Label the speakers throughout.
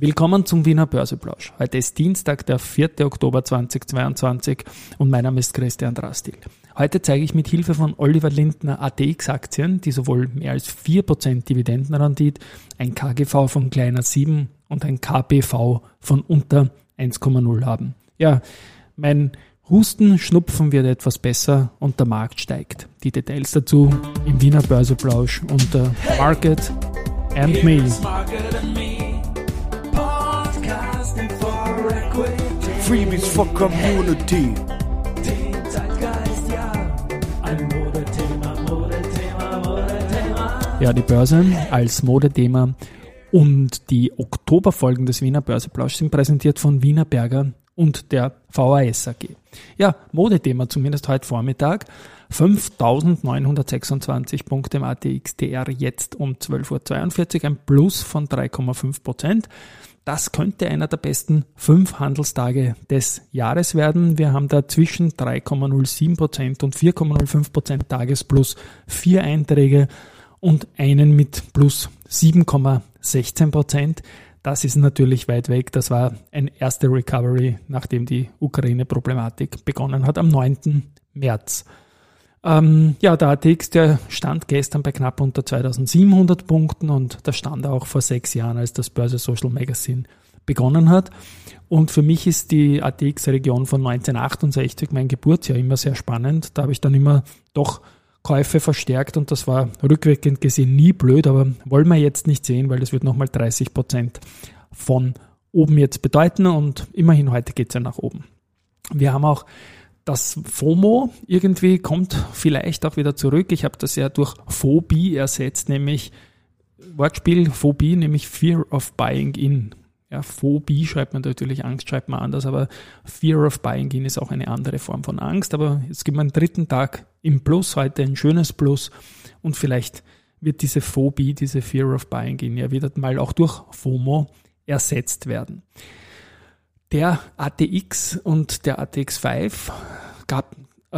Speaker 1: Willkommen zum Wiener Börseplausch. Heute ist Dienstag, der 4. Oktober 2022 und mein Name ist Christian Drastil. Heute zeige ich mit Hilfe von Oliver Lindner ATX-Aktien, die sowohl mehr als 4% Dividendenrendite, ein KGV von kleiner 7 und ein KPV von unter 1,0 haben. Ja, mein Husten, Schnupfen wird etwas besser und der Markt steigt. Die Details dazu im Wiener Börseplausch unter Market and Me.
Speaker 2: Freebies for Community.
Speaker 1: Ja, die Börse als Modethema und die Oktoberfolgen des Wiener Börseplausch sind präsentiert von Wiener Berger und der VAS AG. Ja, Modethema zumindest heute Vormittag. 5926 Punkte im ATXDR jetzt um 12.42 Uhr, ein Plus von 3,5 Prozent. Das könnte einer der besten fünf Handelstage des Jahres werden. Wir haben da zwischen 3,07% und 4,05% Tagesplus vier Einträge und einen mit plus 7,16%. Das ist natürlich weit weg. Das war ein erste Recovery, nachdem die Ukraine-Problematik begonnen hat am 9. März. Ähm, ja, der ATX, der stand gestern bei knapp unter 2700 Punkten und da stand auch vor sechs Jahren, als das Börse Social Magazine begonnen hat. Und für mich ist die ATX-Region von 1968, mein Geburtsjahr, immer sehr spannend. Da habe ich dann immer doch Käufe verstärkt und das war rückwirkend gesehen nie blöd, aber wollen wir jetzt nicht sehen, weil das wird nochmal 30 Prozent von oben jetzt bedeuten und immerhin heute geht es ja nach oben. Wir haben auch das FOMO irgendwie kommt vielleicht auch wieder zurück. Ich habe das ja durch Phobie ersetzt, nämlich Wortspiel Phobie, nämlich Fear of Buying In. Ja, Phobie schreibt man natürlich, Angst schreibt man anders, aber Fear of Buying In ist auch eine andere Form von Angst. Aber jetzt gibt man einen dritten Tag im Plus, heute ein schönes Plus und vielleicht wird diese Phobie, diese Fear of Buying In ja wieder mal auch durch FOMO ersetzt werden. Der ATX und der ATX 5 gab, äh,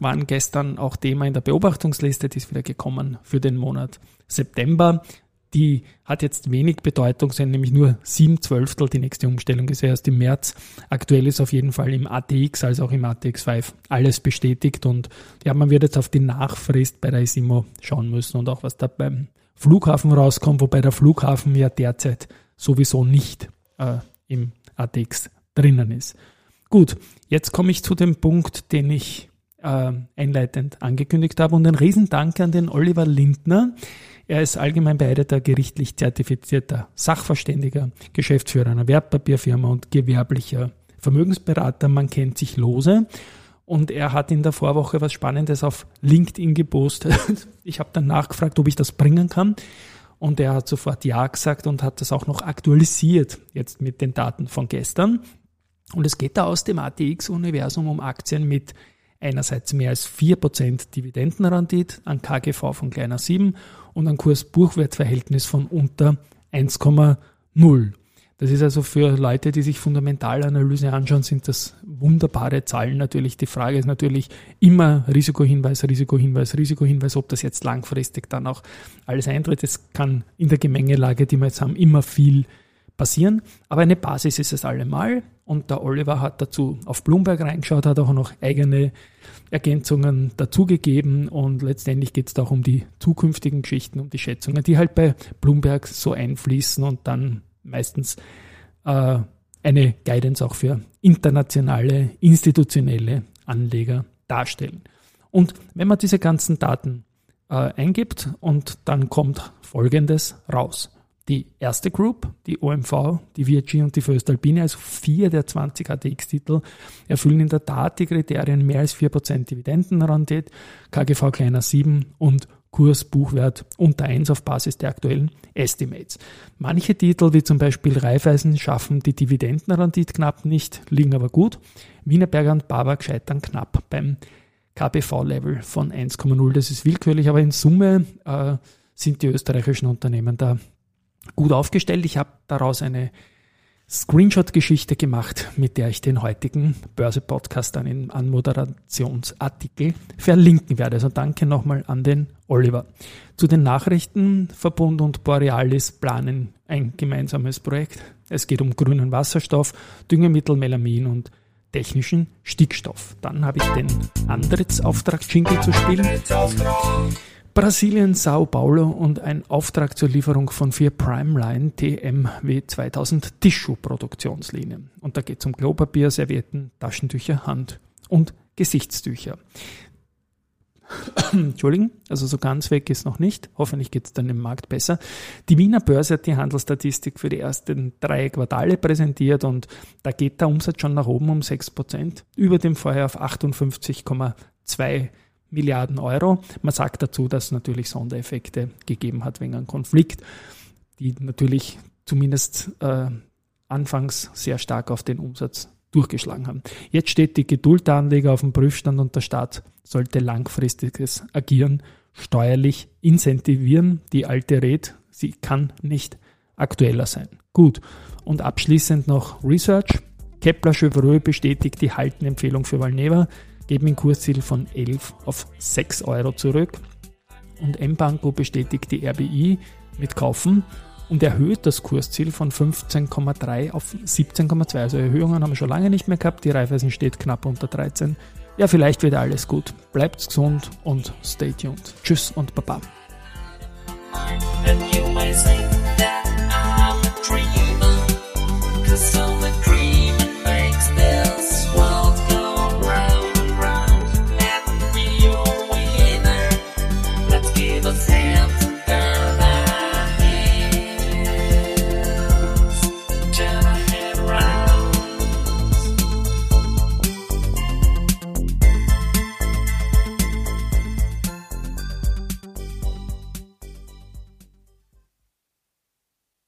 Speaker 1: waren gestern auch Thema in der Beobachtungsliste, die ist wieder gekommen für den Monat September. Die hat jetzt wenig Bedeutung, sind nämlich nur sieben Zwölftel. Die nächste Umstellung ist erst im März. Aktuell ist auf jeden Fall im ATX als auch im ATX 5 alles bestätigt und ja, man wird jetzt auf die Nachfrist bei der ISIMO schauen müssen und auch was da beim Flughafen rauskommt, wobei der Flughafen ja derzeit sowieso nicht äh, im ATX drinnen ist. Gut, jetzt komme ich zu dem Punkt, den ich äh, einleitend angekündigt habe und ein Riesendank an den Oliver Lindner. Er ist allgemein beeideter gerichtlich zertifizierter Sachverständiger, Geschäftsführer einer Wertpapierfirma und gewerblicher Vermögensberater. Man kennt sich lose. Und er hat in der Vorwoche was Spannendes auf LinkedIn gepostet. Ich habe dann nachgefragt, ob ich das bringen kann. Und er hat sofort Ja gesagt und hat das auch noch aktualisiert, jetzt mit den Daten von gestern. Und es geht da aus dem ATX-Universum um Aktien mit einerseits mehr als 4% Dividendenrendite, an KGV von kleiner 7 und ein Kurs-Buchwert-Verhältnis von unter 1,0. Das ist also für Leute, die sich Fundamentalanalyse anschauen, sind das wunderbare Zahlen. Natürlich, die Frage ist natürlich immer Risikohinweis, Risikohinweis, Risikohinweis, ob das jetzt langfristig dann auch alles eintritt. Es kann in der Gemengelage, die wir jetzt haben, immer viel passieren. Aber eine Basis ist es allemal. Und der Oliver hat dazu auf Bloomberg reingeschaut, hat auch noch eigene Ergänzungen dazugegeben. Und letztendlich geht es auch um die zukünftigen Geschichten, um die Schätzungen, die halt bei Bloomberg so einfließen und dann meistens äh, eine Guidance auch für internationale, institutionelle Anleger darstellen. Und wenn man diese ganzen Daten äh, eingibt und dann kommt Folgendes raus. Die erste Group, die OMV, die VG und die Föstalpine, also vier der 20 ATX-Titel, erfüllen in der Tat die Kriterien mehr als 4% Dividendenrendite, KGV kleiner 7 und Kursbuchwert unter 1 auf Basis der aktuellen Estimates. Manche Titel, wie zum Beispiel Raiffeisen, schaffen die Dividendenrendite knapp nicht, liegen aber gut. Wienerberger und Babak scheitern knapp beim KBV-Level von 1,0. Das ist willkürlich, aber in Summe äh, sind die österreichischen Unternehmen da gut aufgestellt. Ich habe daraus eine Screenshot-Geschichte gemacht, mit der ich den heutigen Börse-Podcast dann in Anmoderationsartikel verlinken werde. Also danke nochmal an den Oliver. Zu den Nachrichten, Verbund und Borealis planen ein gemeinsames Projekt. Es geht um grünen Wasserstoff, Düngemittel, Melamin und technischen Stickstoff. Dann habe ich den Antrittsauftrag Jingle zu spielen. Brasilien, Sao Paulo und ein Auftrag zur Lieferung von vier Primeline TMW 2000 Tissue-Produktionslinien. Und da geht es um Klopapier, Servietten, Taschentücher, Hand- und Gesichtstücher. Entschuldigen, also so ganz weg ist noch nicht. Hoffentlich geht es dann im Markt besser. Die Wiener Börse hat die Handelsstatistik für die ersten drei Quartale präsentiert und da geht der Umsatz schon nach oben um 6%, über dem vorher auf 58,2 Milliarden Euro. Man sagt dazu, dass es natürlich Sondereffekte gegeben hat wegen einem Konflikt, die natürlich zumindest äh, anfangs sehr stark auf den Umsatz durchgeschlagen haben. Jetzt steht die Geduld der Anleger auf dem Prüfstand und der Staat sollte langfristiges Agieren steuerlich incentivieren. Die alte Rede, sie kann nicht aktueller sein. Gut. Und abschließend noch Research. Kepler Chevreux bestätigt die Haltenempfehlung für Valneva geben ein Kursziel von 11 auf 6 Euro zurück. Und M-Banco bestätigt die RBI mit Kaufen und erhöht das Kursziel von 15,3 auf 17,2. Also Erhöhungen haben wir schon lange nicht mehr gehabt. Die Raiffeisen steht knapp unter 13. Ja, vielleicht wird alles gut. Bleibt gesund und stay tuned. Tschüss und Baba.